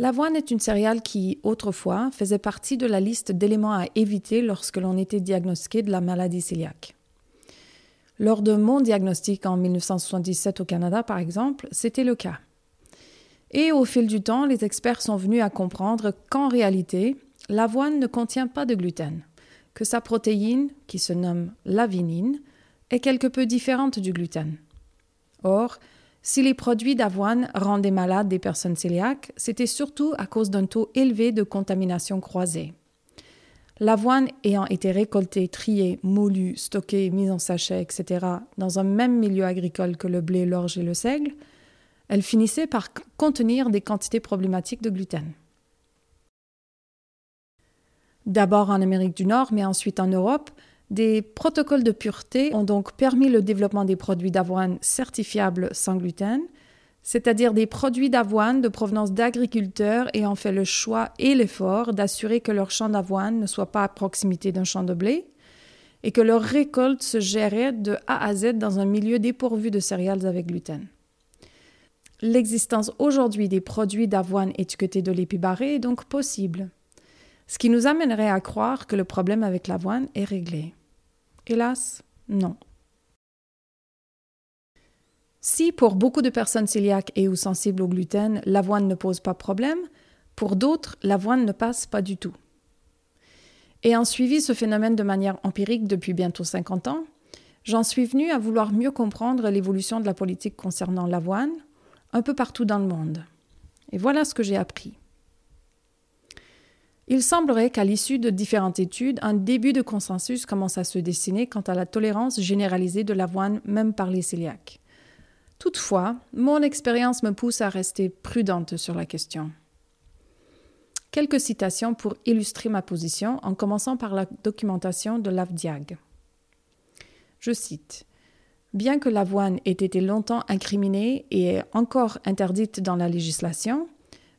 L'avoine est une céréale qui, autrefois, faisait partie de la liste d'éléments à éviter lorsque l'on était diagnostiqué de la maladie cœliaque. Lors de mon diagnostic en 1977 au Canada, par exemple, c'était le cas. Et au fil du temps, les experts sont venus à comprendre qu'en réalité, l'avoine ne contient pas de gluten, que sa protéine, qui se nomme lavinine, est quelque peu différente du gluten. Or, si les produits d'avoine rendaient malades des personnes cœliaques, c'était surtout à cause d'un taux élevé de contamination croisée. L'avoine ayant été récoltée, triée, moulue, stockée, mise en sachet, etc., dans un même milieu agricole que le blé, l'orge et le seigle, elle finissait par contenir des quantités problématiques de gluten. D'abord en Amérique du Nord, mais ensuite en Europe, des protocoles de pureté ont donc permis le développement des produits d'avoine certifiables sans gluten, c'est-à-dire des produits d'avoine de provenance d'agriculteurs ayant fait le choix et l'effort d'assurer que leur champ d'avoine ne soit pas à proximité d'un champ de blé et que leur récolte se gérait de A à Z dans un milieu dépourvu de céréales avec gluten. L'existence aujourd'hui des produits d'avoine étiquetés de l'épibarré est donc possible, ce qui nous amènerait à croire que le problème avec l'avoine est réglé. Hélas, non. Si pour beaucoup de personnes cœliaques et ou sensibles au gluten, l'avoine ne pose pas problème, pour d'autres, l'avoine ne passe pas du tout. Ayant suivi ce phénomène de manière empirique depuis bientôt 50 ans, j'en suis venu à vouloir mieux comprendre l'évolution de la politique concernant l'avoine un peu partout dans le monde. Et voilà ce que j'ai appris. Il semblerait qu'à l'issue de différentes études, un début de consensus commence à se dessiner quant à la tolérance généralisée de l'avoine même par les cœliaques. Toutefois, mon expérience me pousse à rester prudente sur la question. Quelques citations pour illustrer ma position, en commençant par la documentation de l'AVDIAG. Je cite Bien que l'avoine ait été longtemps incriminée et encore interdite dans la législation,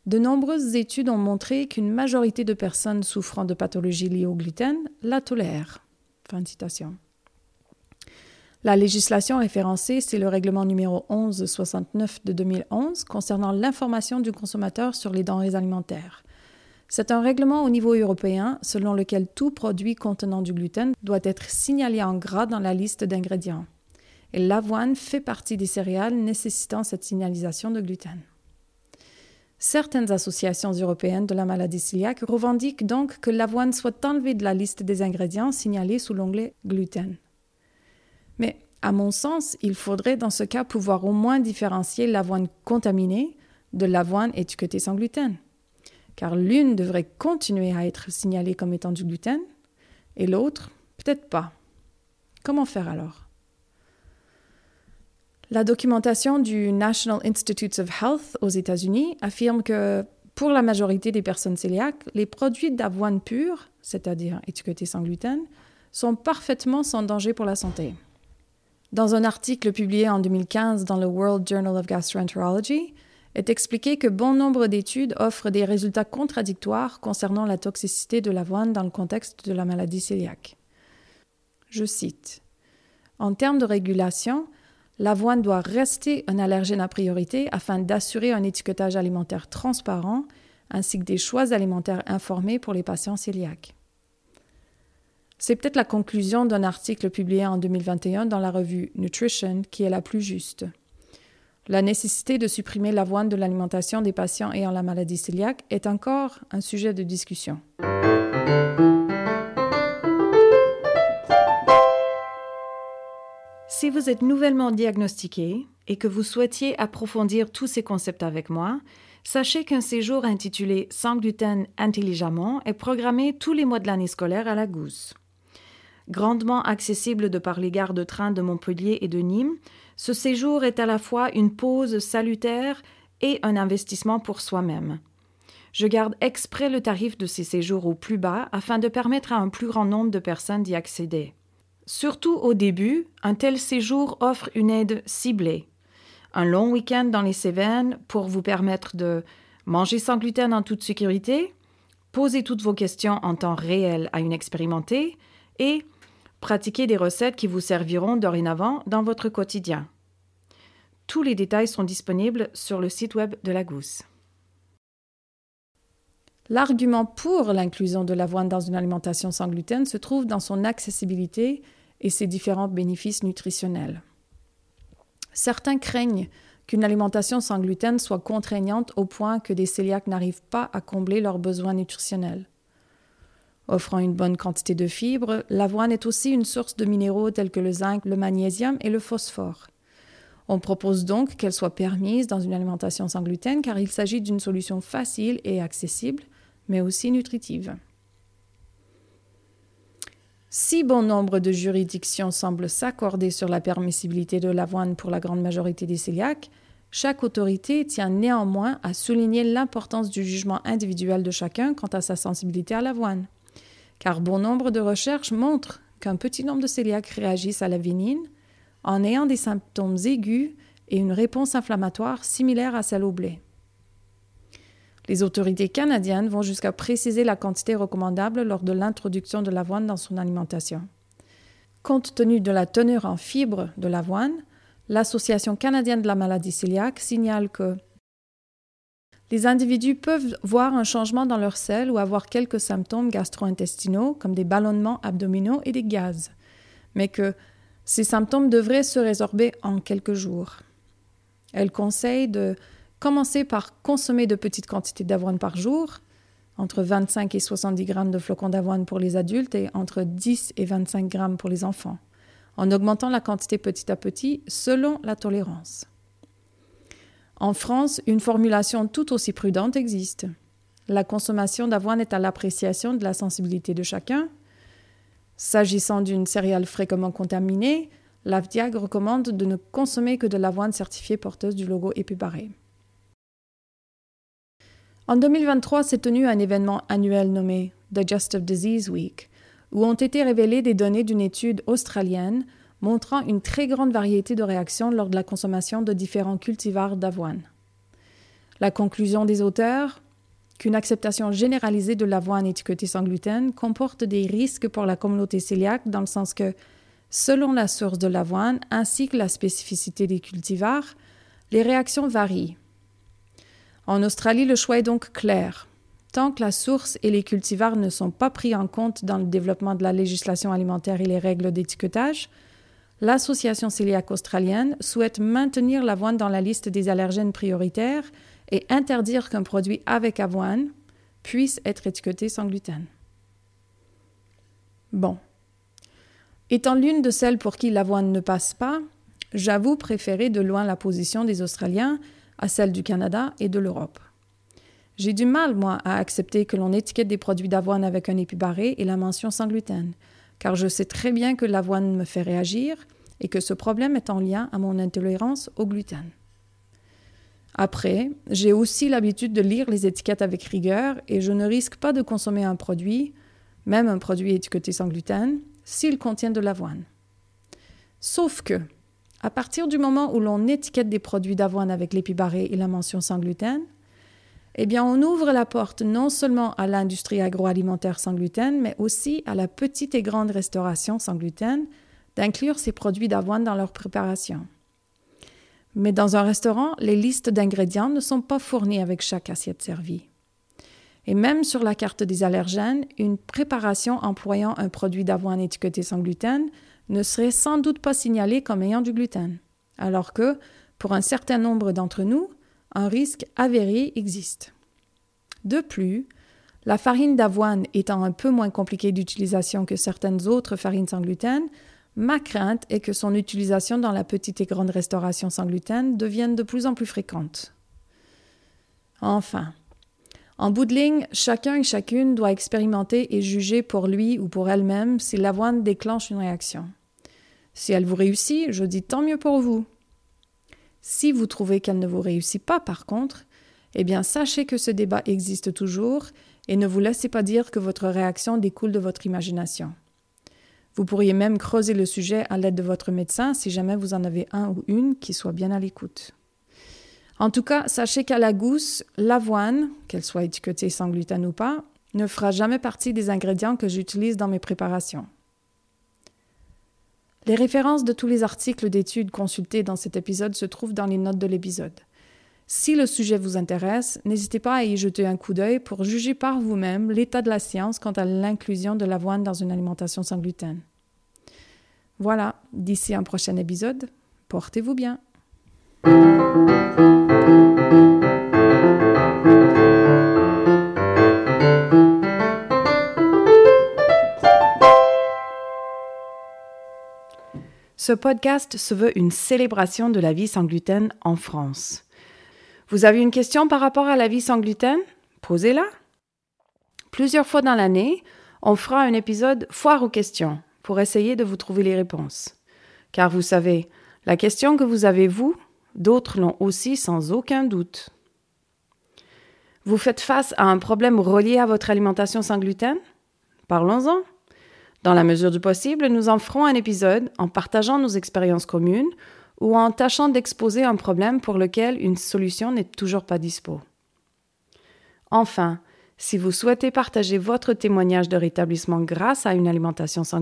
de nombreuses études ont montré qu'une majorité de personnes souffrant de pathologies liées au gluten la tolèrent. La législation référencée, c'est le règlement numéro 1169 de 2011 concernant l'information du consommateur sur les denrées alimentaires. C'est un règlement au niveau européen selon lequel tout produit contenant du gluten doit être signalé en gras dans la liste d'ingrédients. Et l'avoine fait partie des céréales nécessitant cette signalisation de gluten. Certaines associations européennes de la maladie cœliaque revendiquent donc que l'avoine soit enlevée de la liste des ingrédients signalés sous l'onglet gluten. Mais à mon sens, il faudrait dans ce cas pouvoir au moins différencier l'avoine contaminée de l'avoine étiquetée sans gluten. Car l'une devrait continuer à être signalée comme étant du gluten et l'autre peut-être pas. Comment faire alors? La documentation du National Institutes of Health aux États-Unis affirme que pour la majorité des personnes cœliaques, les produits d'avoine pure, c'est-à-dire étiquetés sans gluten, sont parfaitement sans danger pour la santé. Dans un article publié en 2015 dans le World Journal of Gastroenterology, est expliqué que bon nombre d'études offrent des résultats contradictoires concernant la toxicité de l'avoine dans le contexte de la maladie cœliaque. Je cite En termes de régulation, L'avoine doit rester un allergène à priorité afin d'assurer un étiquetage alimentaire transparent ainsi que des choix alimentaires informés pour les patients cœliaques. C'est peut-être la conclusion d'un article publié en 2021 dans la revue Nutrition qui est la plus juste. La nécessité de supprimer l'avoine de l'alimentation des patients ayant la maladie cœliaque est encore un sujet de discussion. Si vous êtes nouvellement diagnostiqué et que vous souhaitiez approfondir tous ces concepts avec moi, sachez qu'un séjour intitulé Sans gluten intelligemment est programmé tous les mois de l'année scolaire à la Gousse. Grandement accessible de par les gares de train de Montpellier et de Nîmes, ce séjour est à la fois une pause salutaire et un investissement pour soi-même. Je garde exprès le tarif de ces séjours au plus bas afin de permettre à un plus grand nombre de personnes d'y accéder. Surtout au début, un tel séjour offre une aide ciblée. Un long week-end dans les Cévennes pour vous permettre de manger sans gluten en toute sécurité, poser toutes vos questions en temps réel à une expérimentée et Pratiquez des recettes qui vous serviront dorénavant dans votre quotidien. Tous les détails sont disponibles sur le site web de la Gousse. L'argument pour l'inclusion de l'avoine dans une alimentation sans gluten se trouve dans son accessibilité et ses différents bénéfices nutritionnels. Certains craignent qu'une alimentation sans gluten soit contraignante au point que des cœliaques n'arrivent pas à combler leurs besoins nutritionnels. Offrant une bonne quantité de fibres, l'avoine est aussi une source de minéraux tels que le zinc, le magnésium et le phosphore. On propose donc qu'elle soit permise dans une alimentation sans gluten car il s'agit d'une solution facile et accessible, mais aussi nutritive. Si bon nombre de juridictions semblent s'accorder sur la permissibilité de l'avoine pour la grande majorité des cœliaques, chaque autorité tient néanmoins à souligner l'importance du jugement individuel de chacun quant à sa sensibilité à l'avoine car bon nombre de recherches montrent qu'un petit nombre de cœliaques réagissent à la vinine en ayant des symptômes aigus et une réponse inflammatoire similaire à celle au blé. Les autorités canadiennes vont jusqu'à préciser la quantité recommandable lors de l'introduction de l'avoine dans son alimentation. Compte tenu de la teneur en fibres de l'avoine, l'Association canadienne de la maladie cœliaque signale que les individus peuvent voir un changement dans leur selles ou avoir quelques symptômes gastro-intestinaux comme des ballonnements abdominaux et des gaz, mais que ces symptômes devraient se résorber en quelques jours. Elle conseille de commencer par consommer de petites quantités d'avoine par jour, entre 25 et 70 grammes de flocons d'avoine pour les adultes et entre 10 et 25 grammes pour les enfants, en augmentant la quantité petit à petit selon la tolérance. En France, une formulation tout aussi prudente existe. La consommation d'avoine est à l'appréciation de la sensibilité de chacun. S'agissant d'une céréale fréquemment contaminée, l'AFDIAG recommande de ne consommer que de l'avoine certifiée porteuse du logo épibarré. En 2023 s'est tenu un événement annuel nommé Digestive Disease Week, où ont été révélées des données d'une étude australienne montrant une très grande variété de réactions lors de la consommation de différents cultivars d'avoine. La conclusion des auteurs? Qu'une acceptation généralisée de l'avoine étiquetée sans gluten comporte des risques pour la communauté cœliaque dans le sens que, selon la source de l'avoine ainsi que la spécificité des cultivars, les réactions varient. En Australie, le choix est donc clair. Tant que la source et les cultivars ne sont pas pris en compte dans le développement de la législation alimentaire et les règles d'étiquetage, l'Association cœliaque australienne souhaite maintenir l'avoine dans la liste des allergènes prioritaires et interdire qu'un produit avec avoine puisse être étiqueté sans gluten. Bon. Étant l'une de celles pour qui l'avoine ne passe pas, j'avoue préférer de loin la position des Australiens à celle du Canada et de l'Europe. J'ai du mal, moi, à accepter que l'on étiquette des produits d'avoine avec un épibarré et la mention sans gluten car je sais très bien que l'avoine me fait réagir et que ce problème est en lien à mon intolérance au gluten. Après, j'ai aussi l'habitude de lire les étiquettes avec rigueur et je ne risque pas de consommer un produit, même un produit étiqueté sans gluten, s'il contient de l'avoine. Sauf que, à partir du moment où l'on étiquette des produits d'avoine avec l'épibarré et la mention sans gluten, eh bien, on ouvre la porte non seulement à l'industrie agroalimentaire sans gluten, mais aussi à la petite et grande restauration sans gluten d'inclure ces produits d'avoine dans leur préparation. Mais dans un restaurant, les listes d'ingrédients ne sont pas fournies avec chaque assiette servie. Et même sur la carte des allergènes, une préparation employant un produit d'avoine étiqueté sans gluten ne serait sans doute pas signalée comme ayant du gluten, alors que Pour un certain nombre d'entre nous, un risque avéré existe. De plus, la farine d'avoine étant un peu moins compliquée d'utilisation que certaines autres farines sans gluten, ma crainte est que son utilisation dans la petite et grande restauration sans gluten devienne de plus en plus fréquente. Enfin, en bout de ligne, chacun et chacune doit expérimenter et juger pour lui ou pour elle-même si l'avoine déclenche une réaction. Si elle vous réussit, je dis tant mieux pour vous. Si vous trouvez qu'elle ne vous réussit pas, par contre, eh bien sachez que ce débat existe toujours et ne vous laissez pas dire que votre réaction découle de votre imagination. Vous pourriez même creuser le sujet à l'aide de votre médecin si jamais vous en avez un ou une qui soit bien à l'écoute. En tout cas, sachez qu'à la gousse, l'avoine, qu'elle soit étiquetée sans gluten ou pas, ne fera jamais partie des ingrédients que j'utilise dans mes préparations. Les références de tous les articles d'études consultés dans cet épisode se trouvent dans les notes de l'épisode. Si le sujet vous intéresse, n'hésitez pas à y jeter un coup d'œil pour juger par vous-même l'état de la science quant à l'inclusion de l'avoine dans une alimentation sans gluten. Voilà, d'ici un prochain épisode, portez-vous bien. Ce podcast se veut une célébration de la vie sans gluten en France. Vous avez une question par rapport à la vie sans gluten? Posez-la. Plusieurs fois dans l'année, on fera un épisode foire aux questions pour essayer de vous trouver les réponses. Car vous savez, la question que vous avez vous, d'autres l'ont aussi sans aucun doute. Vous faites face à un problème relié à votre alimentation sans gluten? Parlons-en. Dans la mesure du possible, nous en ferons un épisode en partageant nos expériences communes ou en tâchant d'exposer un problème pour lequel une solution n'est toujours pas dispo. Enfin, si vous souhaitez partager votre témoignage de rétablissement grâce à une alimentation sans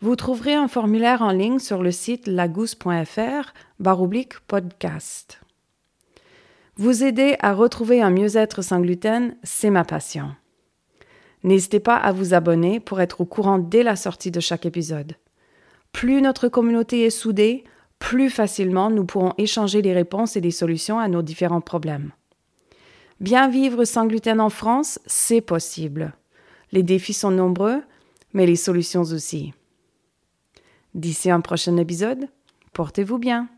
vous trouverez un formulaire en ligne sur le site lagousse.fr baroblique podcast. Vous aider à retrouver un mieux-être sans gluten, c'est ma passion. N'hésitez pas à vous abonner pour être au courant dès la sortie de chaque épisode. Plus notre communauté est soudée, plus facilement nous pourrons échanger les réponses et les solutions à nos différents problèmes. Bien vivre sans gluten en France, c'est possible. Les défis sont nombreux, mais les solutions aussi. D'ici un prochain épisode, portez-vous bien.